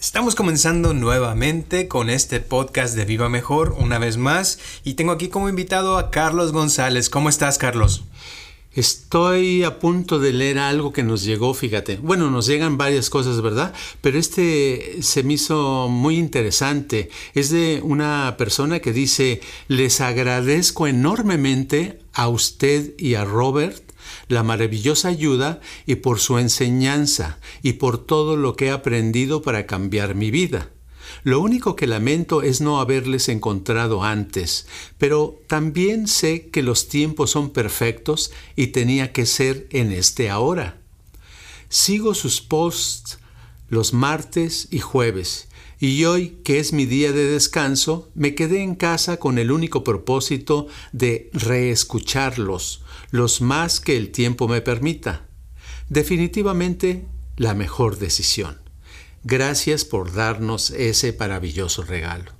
Estamos comenzando nuevamente con este podcast de Viva Mejor una vez más y tengo aquí como invitado a Carlos González. ¿Cómo estás, Carlos? Estoy a punto de leer algo que nos llegó, fíjate. Bueno, nos llegan varias cosas, ¿verdad? Pero este se me hizo muy interesante. Es de una persona que dice, les agradezco enormemente a usted y a Robert la maravillosa ayuda y por su enseñanza y por todo lo que he aprendido para cambiar mi vida. Lo único que lamento es no haberles encontrado antes, pero también sé que los tiempos son perfectos y tenía que ser en este ahora. Sigo sus posts los martes y jueves, y hoy, que es mi día de descanso, me quedé en casa con el único propósito de reescucharlos, los más que el tiempo me permita. Definitivamente la mejor decisión. Gracias por darnos ese maravilloso regalo.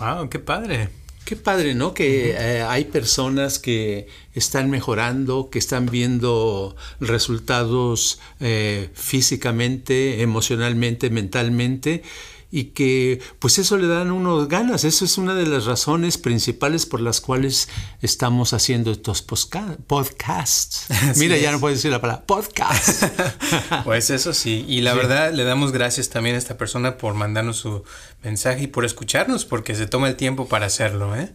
¡Wow! ¡Qué padre! Qué padre, ¿no? Que eh, hay personas que están mejorando, que están viendo resultados eh, físicamente, emocionalmente, mentalmente y que pues eso le dan uno ganas. Eso es una de las razones principales por las cuales estamos haciendo estos podcasts. Mira, ya no puedo decir la palabra podcast. pues eso sí. Y la verdad le damos gracias también a esta persona por mandarnos su mensaje y por escucharnos porque se toma el tiempo para hacerlo. ¿eh?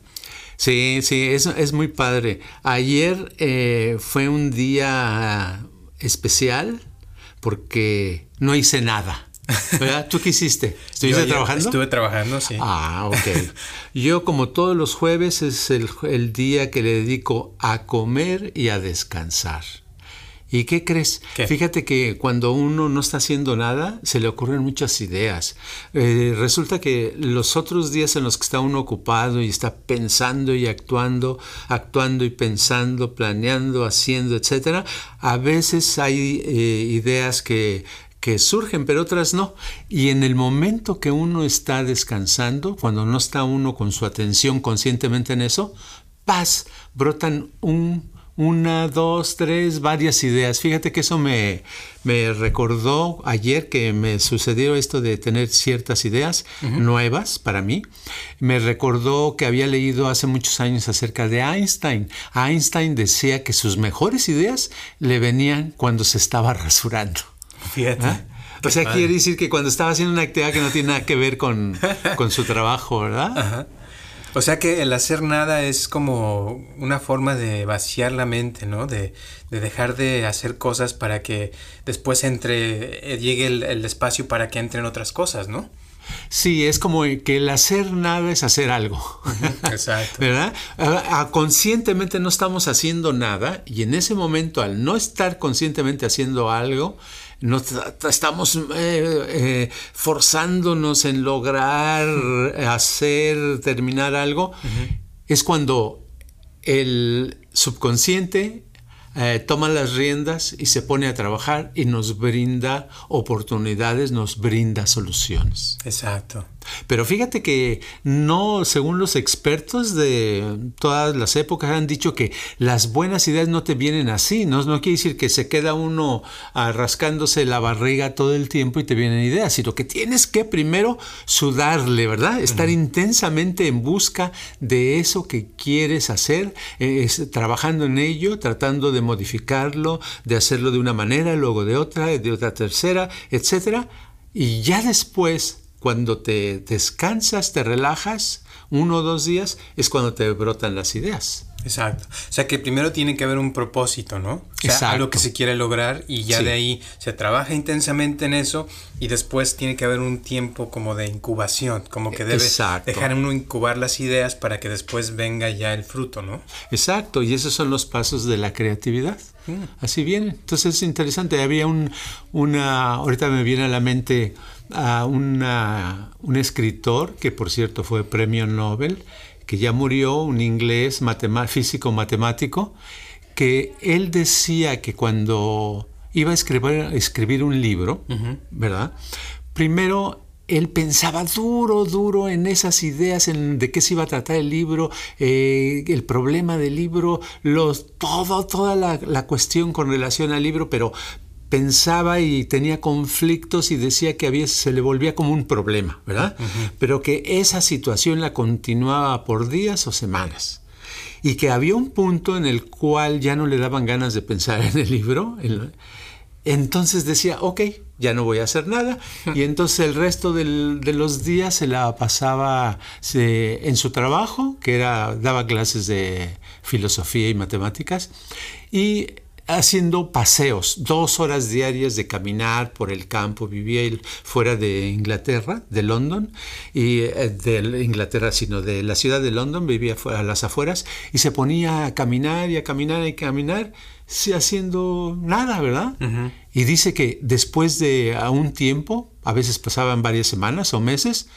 Sí, sí, es, es muy padre. Ayer eh, fue un día especial porque no hice nada. ¿Verdad? ¿Tú qué hiciste? ¿Estuviste trabajando? Estuve trabajando, sí. Ah, ok. Yo, como todos los jueves, es el, día que le dedico a comer y a descansar. ¿Y qué crees? Fíjate que cuando uno no está haciendo nada, se le ocurren muchas ideas. Eh, resulta que los otros días en los que está uno ocupado y está pensando y actuando, actuando y pensando, planeando, haciendo, etcétera, a veces hay eh, ideas que que surgen, pero otras no. Y en el momento que uno está descansando, cuando no está uno con su atención conscientemente en eso, paz, brotan un, una, dos, tres, varias ideas. Fíjate que eso me, me recordó ayer que me sucedió esto de tener ciertas ideas nuevas para mí. Me recordó que había leído hace muchos años acerca de Einstein. Einstein decía que sus mejores ideas le venían cuando se estaba rasurando. Fíjate. ¿Ah? O sea, quiere decir que cuando estaba haciendo una actividad que no tiene nada que ver con, su trabajo, ¿verdad? O sea que el hacer nada es como una forma de vaciar la mente, ¿no? De, dejar de hacer cosas para que después entre, eh, llegue el, espacio para que entren otras cosas, ¿no? Sí, es como que el hacer nada es hacer algo. Exacto. ¿Verdad? conscientemente no estamos haciendo nada y en ese momento al no estar conscientemente haciendo algo, no estamos eh, eh, forzándonos en lograr, hacer, terminar algo, es cuando el subconsciente eh, toma las riendas y se pone a trabajar y nos brinda oportunidades, nos brinda soluciones. Exacto. Pero fíjate que no, según los expertos de todas las épocas, han dicho que las buenas ideas no te vienen así, no, no quiere decir que se queda uno rascándose la barriga todo el tiempo y te vienen ideas, sino que tienes que primero sudarle, ¿verdad? Estar intensamente en busca de eso que quieres hacer, eh, trabajando en ello, tratando de modificarlo, de hacerlo de una manera, luego de otra, de otra tercera, etcétera, y ya después, cuando te descansas, te relajas, uno o dos días, es cuando te brotan las ideas. Exacto. O sea que primero tiene que haber un propósito, ¿no? O sea, algo que se quiere lograr y ya de ahí se trabaja intensamente en eso y después tiene que haber un tiempo como de incubación, como que debe dejar uno incubar las ideas para que después venga ya el fruto, ¿no? Exacto, y esos son los pasos de la creatividad. Mm. Así viene. Entonces es interesante. Había un, una, ahorita me viene a la mente a una, un escritor que por cierto fue premio Nobel, que ya murió, un inglés físico matemático, que él decía que cuando iba a escribir, escribir un libro, ¿verdad? Primero él pensaba duro, duro en esas ideas, en de qué se iba a tratar el libro, eh, el problema del libro, los, todo, toda la, la, cuestión con relación al libro, pero pensaba y tenía conflictos y decía que había, se le volvía como un problema, ¿verdad? Pero que esa situación la continuaba por días o semanas y que había un punto en el cual ya no le daban ganas de pensar en el libro. entonces decía, ok, ya no voy a hacer nada. Y entonces el resto de los días se la pasaba en su trabajo, que era, daba clases de filosofía y matemáticas, y haciendo paseos, dos horas diarias de caminar por el campo. Vivía fuera de Inglaterra, de London, y eh, de Inglaterra, sino de la ciudad de London, vivía a las afueras, y se ponía a caminar y a caminar y a caminar, haciendo nada, ¿verdad? Y dice que después de un tiempo, a veces pasaban varias semanas o meses,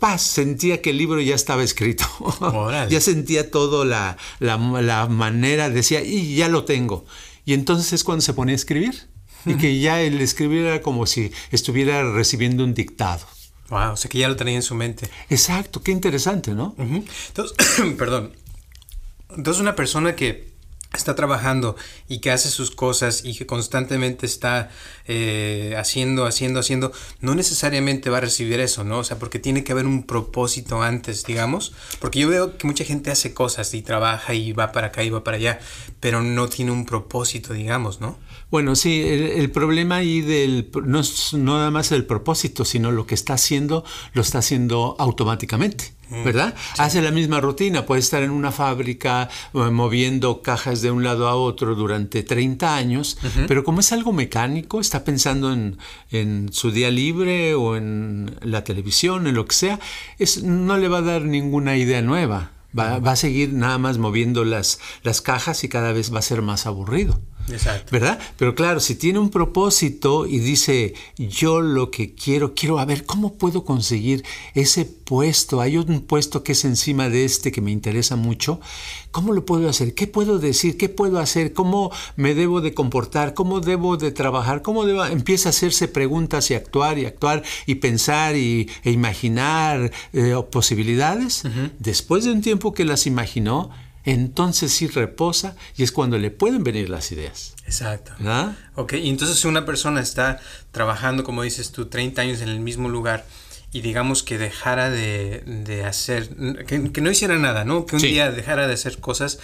paz, sentía que el libro ya estaba escrito. ya sentía todo la, la, manera, decía, y ya lo tengo. Y entonces es cuando se ponía a escribir. Y que ya el escribir era como si estuviera recibiendo un dictado. Wow, o sea que ya lo tenía en su mente. Exacto, qué interesante, ¿no? Entonces, perdón. Entonces una persona que está trabajando y que hace sus cosas y que constantemente está eh, haciendo, haciendo, haciendo, no necesariamente va a recibir eso, ¿no? O sea, porque tiene que haber un propósito antes, digamos. Porque yo veo que mucha gente hace cosas y trabaja y va para acá y va para allá, pero no tiene un propósito, digamos, ¿no? Bueno, sí, el, problema ahí del, no es no nada más el propósito, sino lo que está haciendo, lo está haciendo automáticamente. ¿Verdad? Hace la misma rutina, puede estar en una fábrica eh, moviendo cajas de un lado a otro durante 30 años, pero como es algo mecánico, está pensando en, en, su día libre o en la televisión, en lo que sea, es, no le va a dar ninguna idea nueva. Va, va, a seguir nada más moviendo las, las cajas y cada vez va a ser más aburrido. Exacto. ¿Verdad? Pero claro, si tiene un propósito y dice, yo lo que quiero, quiero a ver cómo puedo conseguir ese puesto. Hay un puesto que es encima de este que me interesa mucho. ¿Cómo lo puedo hacer? ¿Qué puedo decir? ¿Qué puedo hacer? ¿Cómo me debo de comportar? ¿Cómo debo de trabajar? ¿Cómo debo? Empieza a hacerse preguntas y actuar y actuar y pensar y, e imaginar eh, posibilidades. Después de un tiempo que las imaginó, entonces sí reposa y es cuando le pueden venir las ideas. Exacto. ¿Ah? Ok, y entonces si una persona está trabajando, como dices tú, 30 años en el mismo lugar y digamos que dejara de, hacer, que, no hiciera nada, ¿no? Que un día dejara de hacer cosas,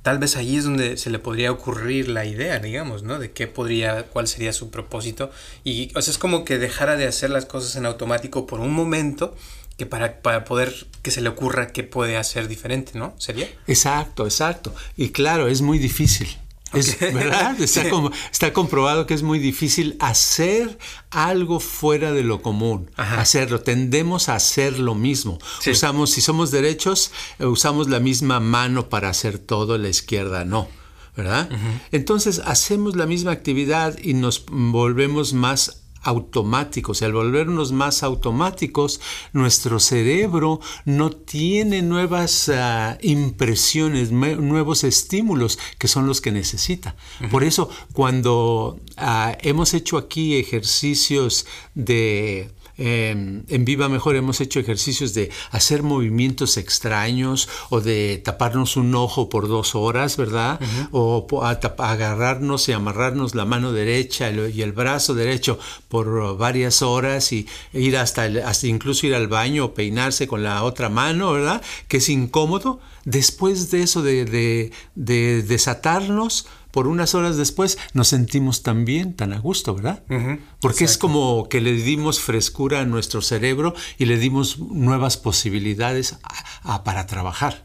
tal vez ahí es donde se le podría ocurrir la idea, digamos, ¿no? De qué podría, cuál sería su propósito. Y, o sea, es como que dejara de hacer las cosas en automático por un momento que para, para, poder que se le ocurra qué puede hacer diferente, ¿no? ¿Sería? Exacto, exacto. Y claro, es muy difícil. Es, ¿Verdad? Está, como, está, comprobado que es muy difícil hacer algo fuera de lo común. Hacerlo. Tendemos a hacer lo mismo. Usamos, si somos derechos, eh, usamos la misma mano para hacer todo, la izquierda no. ¿Verdad? Entonces hacemos la misma actividad y nos volvemos más automáticos y al volvernos más automáticos, nuestro cerebro no tiene nuevas ah, impresiones, nuevos estímulos que son los que necesita. Por eso, cuando ah, hemos hecho aquí ejercicios de Em, en Viva Mejor hemos hecho ejercicios de hacer movimientos extraños o de taparnos un ojo por dos horas, ¿verdad? O agarrarnos y amarrarnos la mano derecha y el brazo derecho por varias horas y ir hasta, hasta incluso ir al baño o peinarse con la otra mano, ¿verdad? Que es incómodo. Después de eso, de, de desatarnos, por unas horas después nos sentimos tan bien, tan a gusto, ¿verdad? Porque es como que le dimos frescura a nuestro cerebro y le dimos nuevas posibilidades para trabajar.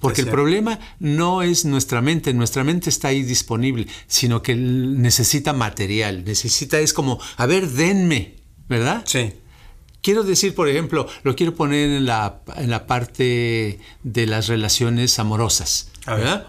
Porque el problema no es nuestra mente, nuestra mente está ahí disponible, sino que necesita material, necesita, es como, a ver, denme, ¿verdad? Sí. Quiero decir, por ejemplo, lo quiero poner en la, en la parte de las relaciones amorosas, ¿verdad?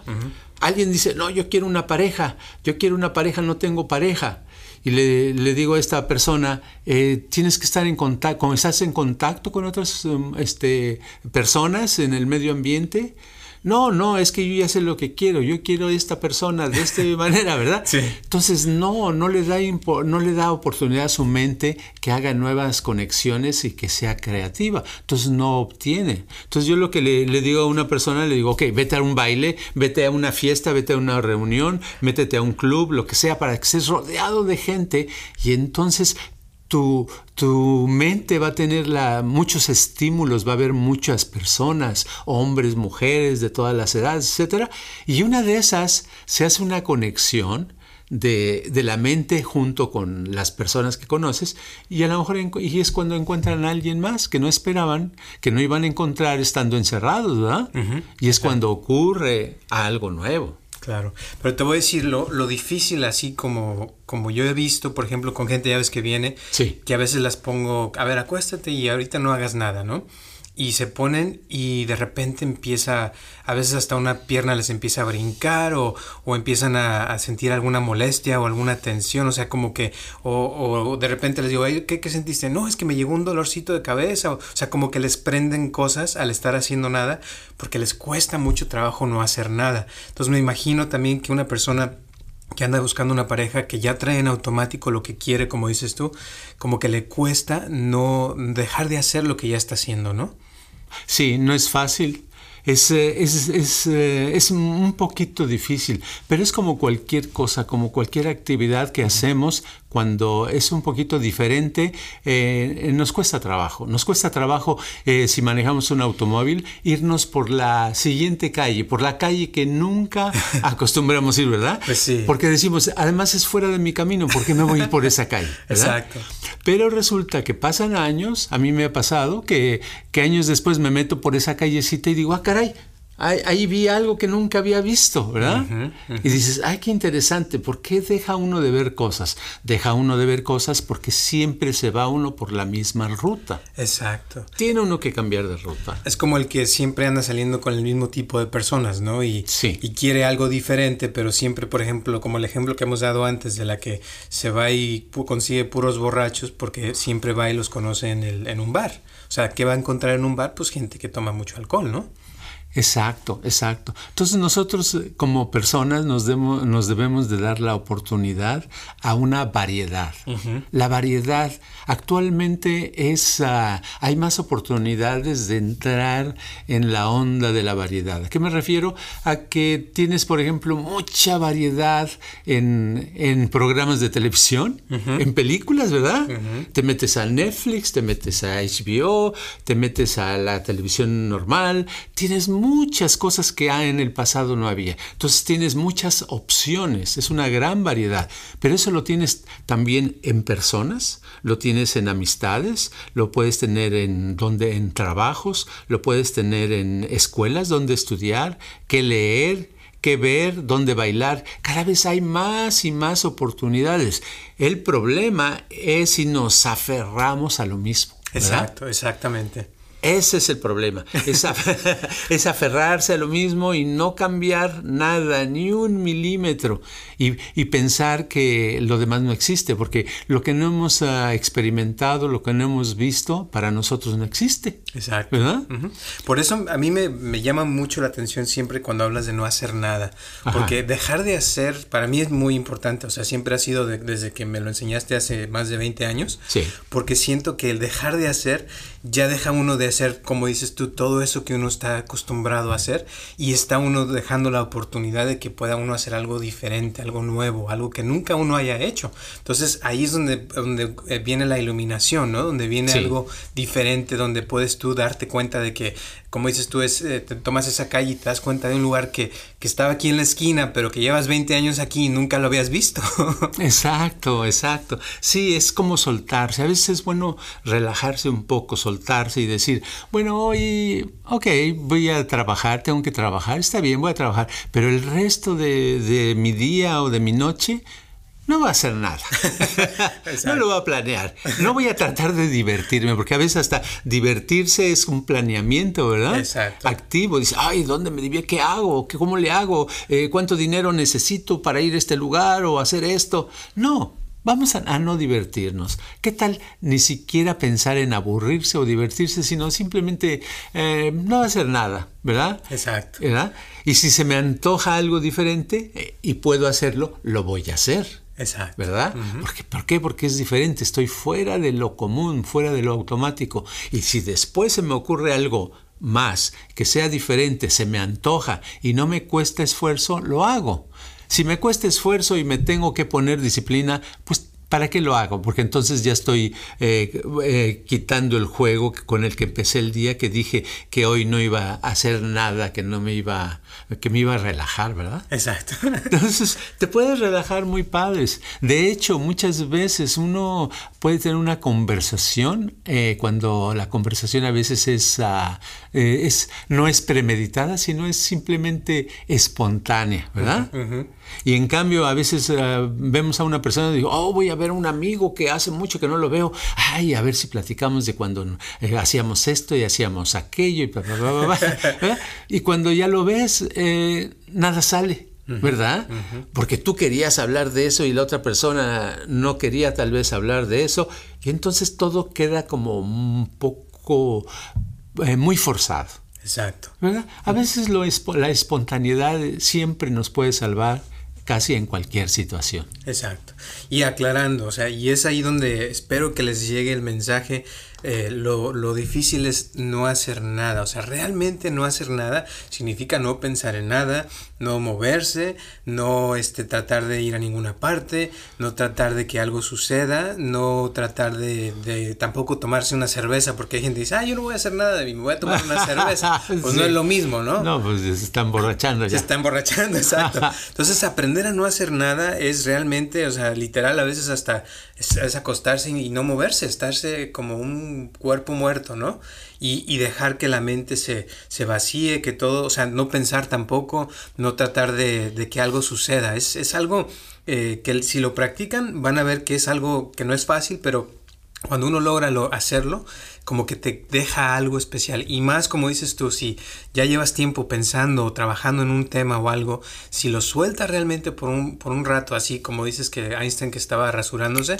Alguien dice, no, yo quiero una pareja, yo quiero una pareja, no tengo pareja. y le, digo a esta persona, eh, tienes que estar en contacto, estás en contacto con otras um, este, personas en el medio ambiente, no, no, es que yo ya sé lo que quiero, yo quiero esta persona de esta manera, ¿verdad? Sí. Entonces, no, no le, da no le da oportunidad a su mente que haga nuevas conexiones y que sea creativa. Entonces, no obtiene. Entonces, yo lo que le, le digo a una persona, le digo, ok, vete a un baile, vete a una fiesta, vete a una reunión, métete a un club, lo que sea, para que estés rodeado de gente y entonces tu, tu, mente va a tener la, muchos estímulos, va a haber muchas personas, hombres, mujeres de todas las edades, etc. Y una de esas se hace una conexión de, de, la mente junto con las personas que conoces y a lo mejor y es cuando encuentran a alguien más que no esperaban, que no iban a encontrar estando encerrados, ¿verdad? Y es cuando ocurre algo nuevo. Claro, pero te voy a decir lo, lo, difícil así como, como yo he visto, por ejemplo, con gente ya ves que viene, que a veces las pongo, a ver, acuéstate y ahorita no hagas nada, ¿no? Y se ponen y de repente empieza, a veces hasta una pierna les empieza a brincar o, o empiezan a, sentir alguna molestia o alguna tensión, o sea, como que, o, o de repente les digo, ¿qué, ¿qué, sentiste? No, es que me llegó un dolorcito de cabeza, o, sea, como que les prenden cosas al estar haciendo nada porque les cuesta mucho trabajo no hacer nada. Entonces me imagino también que una persona que anda buscando una pareja que ya trae en automático lo que quiere, como dices tú, como que le cuesta no dejar de hacer lo que ya está haciendo, ¿no? Sí, no es fácil. Es, eh, es, es, eh, es, un poquito difícil, pero es como cualquier cosa, como cualquier actividad que hacemos, cuando es un poquito diferente, eh, nos cuesta trabajo. Nos cuesta trabajo eh, si manejamos un automóvil irnos por la siguiente calle, por la calle que nunca acostumbramos ir, ¿verdad? Pues sí. Porque decimos, además es fuera de mi camino, ¿por qué me voy a ir por esa calle? Exacto. Pero resulta que pasan años, a mí me ha pasado, que, que años después me meto por esa callecita y digo, ah, caray, Ahí, vi algo que nunca había visto, ¿verdad? Y dices, ay, qué interesante, ¿por qué deja uno de ver cosas? Deja uno de ver cosas porque siempre se va uno por la misma ruta. Exacto. Tiene uno que cambiar de ruta. Es como el que siempre anda saliendo con el mismo tipo de personas, ¿no? Y, y quiere algo diferente, pero siempre, por ejemplo, como el ejemplo que hemos dado antes de la que se va y consigue puros borrachos porque siempre va y los conoce en, el, en un bar. O sea, ¿qué va a encontrar en un bar? Pues gente que toma mucho alcohol, ¿no? Exacto, exacto. Entonces nosotros eh, como personas nos, nos debemos de dar la oportunidad a una variedad. La variedad actualmente es, ah, hay más oportunidades de entrar en la onda de la variedad. ¿A qué me refiero? A que tienes, por ejemplo, mucha variedad en, en programas de televisión, en películas, ¿verdad? Te metes a Netflix, te metes a HBO, te metes a la televisión normal, tienes muchas cosas que en el pasado no había. Entonces tienes muchas opciones, es una gran variedad, pero eso lo tienes también en personas, lo tienes en amistades, lo puedes tener en donde en trabajos, lo puedes tener en escuelas donde estudiar, que leer, que ver, dónde bailar. Cada vez hay más y más oportunidades. El problema es si nos aferramos a lo mismo. Exacto, exactamente. Ese es el problema, es, aferrarse a lo mismo y no cambiar nada, ni un milímetro, y, pensar que lo demás no existe, porque lo que no hemos ah, experimentado, lo que no hemos visto, para nosotros no existe. Exacto. ¿Verdad? Por eso a mí me, llama mucho la atención siempre cuando hablas de no hacer nada, porque dejar de hacer para mí es muy importante, o sea, siempre ha sido desde que me lo enseñaste hace más de 20 años, sí. porque siento que el dejar de hacer ya deja uno de hacer, como dices tú, todo eso que uno está acostumbrado a hacer y está uno dejando la oportunidad de que pueda uno hacer algo diferente, algo nuevo, algo que nunca uno haya hecho. Entonces ahí es donde, donde eh, viene la iluminación, ¿no? Donde viene algo diferente, donde puedes tú darte cuenta de que como dices tú, es, eh, te tomas esa calle y te das cuenta de un lugar que, que, estaba aquí en la esquina, pero que llevas 20 años aquí y nunca lo habías visto. exacto, exacto. Sí, es como soltarse. A veces es bueno relajarse un poco, soltarse y decir, bueno, hoy, ok, voy a trabajar, tengo que trabajar, está bien, voy a trabajar, pero el resto de, de mi día o de mi noche no va a hacer nada. no lo voy a planear. No voy a tratar de divertirme, porque a veces hasta divertirse es un planeamiento, ¿verdad? Exacto. Activo. Dice, ay, ¿dónde me divierto? ¿Qué hago? ¿Cómo le hago? Eh, ¿Cuánto dinero necesito para ir a este lugar o hacer esto? No, Vamos a, no divertirnos. ¿Qué tal ni siquiera pensar en aburrirse o divertirse, sino simplemente eh, no hacer nada, ¿verdad? Exacto. ¿verdad? Y si se me antoja algo diferente eh, y puedo hacerlo, lo voy a hacer. Exacto. ¿Verdad? ¿Por qué? Porque es diferente. Estoy fuera de lo común, fuera de lo automático. Y si después se me ocurre algo más, que sea diferente, se me antoja y no me cuesta esfuerzo, lo hago. Si me cuesta esfuerzo y me tengo que poner disciplina, pues ¿para qué lo hago? Porque entonces ya estoy eh, eh, quitando el juego con el que empecé el día, que dije que hoy no iba a hacer nada, que no me iba, que me iba a relajar, ¿verdad? Exacto. Entonces te puedes relajar muy padres. De hecho, muchas veces uno puede tener una conversación eh, cuando la conversación a veces es, ah, es no es premeditada, sino es simplemente espontánea, ¿verdad? Y en cambio, a veces ah, vemos a una persona y digo, oh, voy a ver a un amigo que hace mucho que no lo veo. Ay, a ver si platicamos de cuando eh, hacíamos esto y hacíamos aquello y Y cuando ya lo ves, eh, nada sale. ¿Verdad? Porque tú querías hablar de eso y la otra persona no quería tal vez hablar de eso. Y entonces todo queda como un poco eh, muy forzado. Exacto. ¿verdad? A veces lo, la espontaneidad siempre nos puede salvar casi en cualquier situación. Exacto. Y aclarando, o sea, y es ahí donde espero que les llegue el mensaje eh, lo, difícil es no hacer nada. O sea, realmente no hacer nada significa no pensar en nada, no moverse, no este, tratar de ir a ninguna parte, no tratar de que algo suceda, no tratar de, tampoco tomarse una cerveza, porque hay gente que dice, ah, yo no voy a hacer nada, me voy a tomar una cerveza. Pues no es lo mismo, ¿no? No, pues se está emborrachando ya. Se está emborrachando, exacto. Entonces, aprender a no hacer nada es realmente, o sea, literal, a veces hasta es acostarse y no moverse, estarse como un cuerpo muerto, ¿no? Y, dejar que la mente se, se, vacíe, que todo, o sea, no pensar tampoco, no tratar de, que algo suceda. Es, es algo eh, que si lo practican van a ver que es algo que no es fácil, pero cuando uno logra lo, hacerlo, como que te deja algo especial. Y más como dices tú, si ya llevas tiempo pensando o trabajando en un tema o algo, si lo sueltas realmente por un, por un rato, así como dices que Einstein que estaba rasurándose,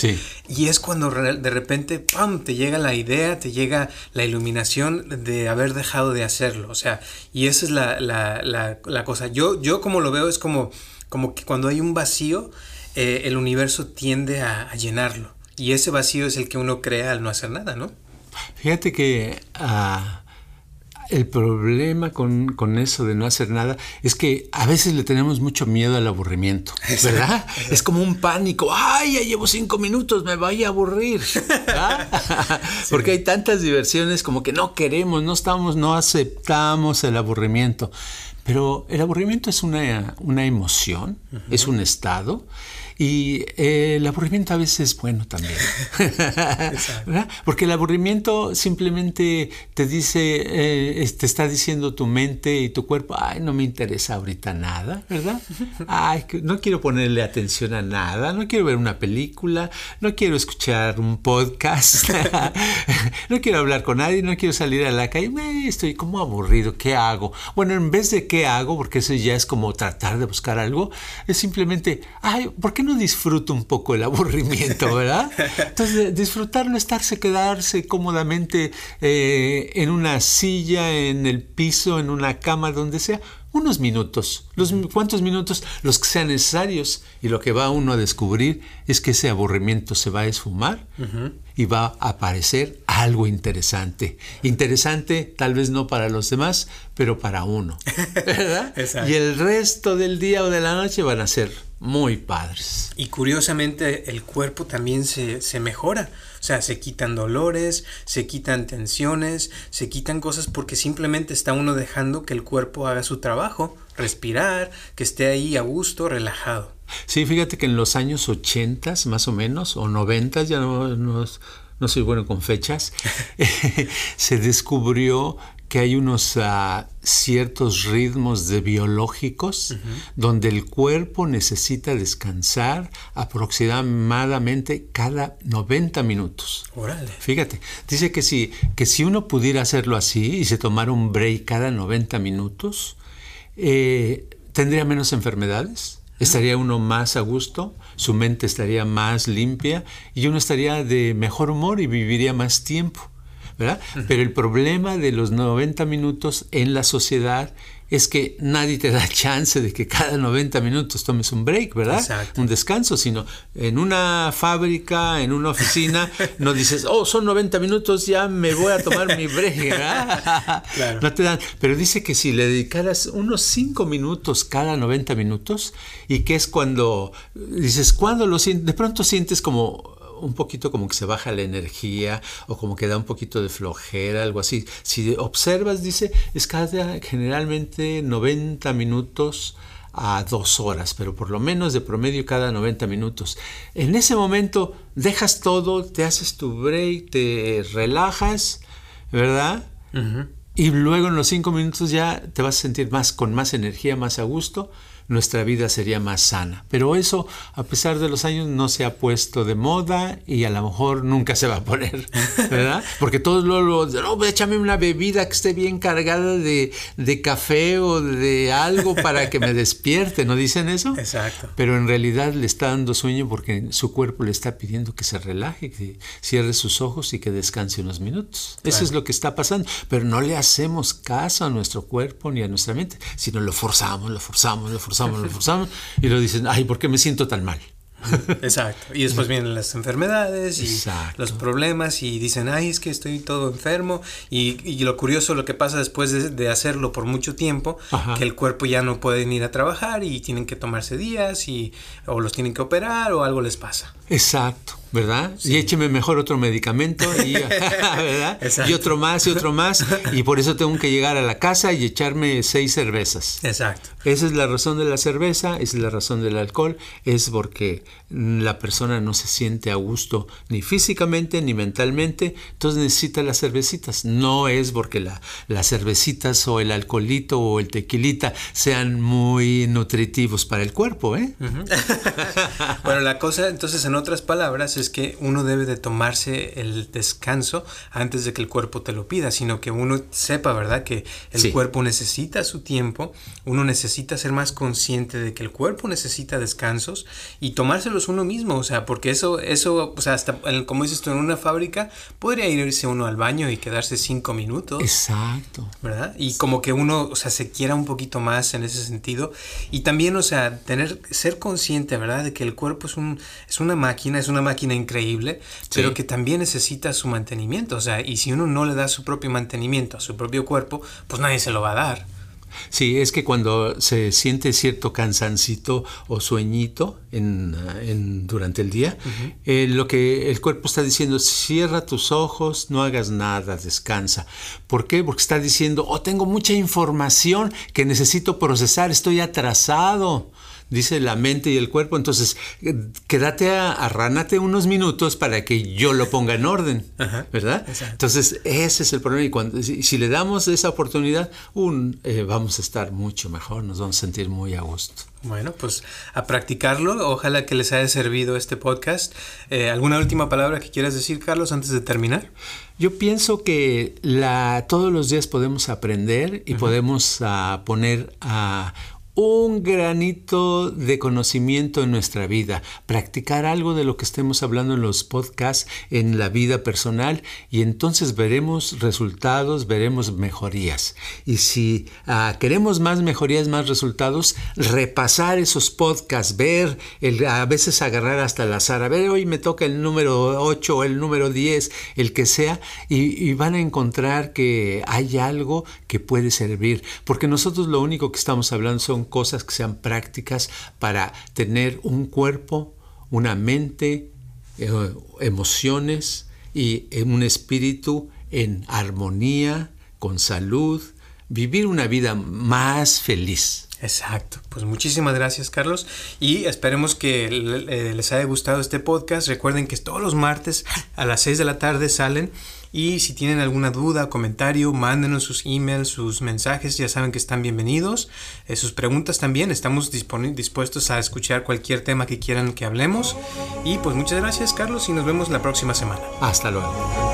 y es cuando de repente, ¡pam!, te llega la idea, te llega la iluminación de haber dejado de hacerlo. O sea, y esa es la, la, la, cosa. Yo, yo como lo veo es como, como que cuando hay un vacío, eh, el universo tiende a llenarlo. Y ese vacío es el que uno crea al no hacer nada, ¿no? Fíjate que ah, el problema con, eso de no hacer nada es que a veces le tenemos mucho miedo al aburrimiento, ¿verdad? es como un pánico. ¡Ay, ya llevo cinco minutos, me voy a aburrir! Porque hay tantas diversiones como que no queremos, no estamos, no aceptamos el aburrimiento. Pero el aburrimiento es una, emoción, es un estado y eh, el aburrimiento a veces es bueno también. Porque el aburrimiento simplemente te dice, eh, te está diciendo tu mente y tu cuerpo, ay, no me interesa ahorita nada, ¿verdad? Ay, no quiero ponerle atención a nada, no quiero ver una película, no quiero escuchar un podcast, no quiero hablar con nadie, no quiero salir a la calle, estoy como aburrido, ¿qué hago? Bueno, en vez de qué hago, porque eso ya es como tratar de buscar algo, es simplemente, ay, ¿por qué no disfruto un poco el aburrimiento, verdad? Entonces, disfrutarlo, estarse, quedarse cómodamente eh, en una silla, en el piso, en una cama, donde sea, unos minutos, los cuántos minutos, los que sean necesarios. Y lo que va uno a descubrir es que ese aburrimiento se va a esfumar y va a aparecer algo interesante. Interesante tal vez no para los demás, pero para uno. ¿verdad? y el resto del día o de la noche van a ser muy padres. Y curiosamente el cuerpo también se, se mejora. O sea, se quitan dolores, se quitan tensiones, se quitan cosas porque simplemente está uno dejando que el cuerpo haga su trabajo, respirar, que esté ahí a gusto, relajado. Sí, fíjate que en los años 80 más o menos, o 90, ya no, no soy bueno con fechas, se descubrió que hay unos ah, ciertos ritmos de biológicos donde el cuerpo necesita descansar aproximadamente cada 90 minutos. Fíjate, dice que si, que si uno pudiera hacerlo así y se tomara un break cada 90 minutos, eh, tendría menos enfermedades, Estaría uno más a gusto, su mente estaría más limpia y uno estaría de mejor humor y viviría más tiempo. ¿Verdad? Pero el problema de los 90 minutos en la sociedad es que nadie te da chance de que cada 90 minutos tomes un break, ¿verdad? Un descanso, sino en una fábrica, en una oficina, no dices, oh, son 90 minutos, ya me voy a tomar mi break, ¿verdad? No te dan. Pero dice que si le dedicaras unos 5 minutos cada 90 minutos, y que es cuando dices, cuando lo sientes, de pronto sientes como un poquito como que se baja la energía o como que da un poquito de flojera, algo así. Si observas, dice, es cada generalmente 90 minutos a dos horas, pero por lo menos de promedio cada 90 minutos. En ese momento dejas todo, te haces tu break, te relajas, ¿verdad? Y luego en los cinco minutos ya te vas a sentir más con más energía, más a gusto nuestra vida sería más sana. Pero eso, a pesar de los años, no se ha puesto de moda y a lo mejor nunca se va a poner, ¿verdad? Porque todos luego, no, échame una bebida que esté bien cargada de, de, café o de algo para que me despierte, ¿no dicen eso? Exacto. Pero en realidad le está dando sueño porque su cuerpo le está pidiendo que se relaje, que cierre sus ojos y que descanse unos minutos. Eso es lo que está pasando. Pero no le hacemos caso a nuestro cuerpo ni a nuestra mente, sino lo forzamos, lo forzamos, lo forzamos forzamos, lo forzamos, y lo dicen, ay, ¿por qué me siento tan mal? Exacto. Y después vienen las enfermedades y los problemas y dicen, ay, es que estoy todo enfermo. Y, y lo curioso, lo que pasa después de, hacerlo por mucho tiempo, que el cuerpo ya no pueden ir a trabajar y tienen que tomarse días y o los tienen que operar o algo les pasa. Exacto. ¿Verdad? Y écheme mejor otro medicamento y, ¿verdad? y otro más y otro más. Y por eso tengo que llegar a la casa y echarme seis cervezas. Exacto. Esa es la razón de la cerveza, esa es la razón del alcohol, es porque la persona no se siente a gusto ni físicamente ni mentalmente, entonces necesita las cervecitas. No es porque la, las cervecitas o el alcoholito o el tequilita sean muy nutritivos para el cuerpo, ¿eh? bueno, la cosa, entonces, en otras palabras, es que uno debe de tomarse el descanso antes de que el cuerpo te lo pida, sino que uno sepa, ¿verdad? Que el cuerpo necesita su tiempo, uno necesita ser más consciente de que el cuerpo necesita descansos y tomárselos uno mismo, o sea, porque eso, eso, o sea, hasta, como dices tú, en una fábrica, podría irse uno al baño y quedarse cinco minutos. Exacto. ¿Verdad? Y como que uno, o sea, se quiera un poquito más en ese sentido. Y también, o sea, tener, ser consciente, ¿verdad? De que el cuerpo es, un, es una máquina, es una máquina increíble, pero que también necesita su mantenimiento, o sea, y si uno no le da su propio mantenimiento a su propio cuerpo, pues nadie se lo va a dar. Sí, es que cuando se siente cierto cansancito o sueñito en, durante el día, eh, lo que el cuerpo está diciendo, cierra tus ojos, no hagas nada, descansa. ¿Por qué? Porque está diciendo, oh, tengo mucha información que necesito procesar, estoy atrasado dice la mente y el cuerpo. Entonces, quédate, a, arránate unos minutos para que yo lo ponga en orden, ¿verdad? Entonces, ese es el problema. Y cuando, si, le damos esa oportunidad, un, eh, vamos a estar mucho mejor, nos vamos a sentir muy a gusto. Bueno, pues a practicarlo. Ojalá que les haya servido este podcast. Eh, ¿Alguna última palabra que quieras decir, Carlos, antes de terminar? Yo pienso que la, todos los días podemos aprender y podemos ah, poner a un granito de conocimiento en nuestra vida, practicar algo de lo que estemos hablando en los podcasts en la vida personal y entonces veremos resultados, veremos mejorías. Y si ah, queremos más mejorías, más resultados, repasar esos podcasts, ver, a veces agarrar hasta el azar, a ver, hoy me toca el número 8 o el número 10, el que sea, y van a encontrar que hay algo que puede servir, porque nosotros lo único que estamos hablando son cosas que sean prácticas para tener un cuerpo, una mente, eh, emociones y eh, un espíritu en armonía, con salud, vivir una vida más feliz. Exacto. Pues muchísimas gracias, Carlos. Y esperemos que eh, les haya gustado este podcast. Recuerden que todos los martes a las 6 de la tarde salen y si tienen alguna duda, comentario, mándenos sus emails, sus mensajes, ya saben que están bienvenidos. Eh, sus preguntas también, estamos dispuestos a escuchar cualquier tema que quieran que hablemos. Y pues muchas gracias Carlos y nos vemos la próxima semana. Hasta luego.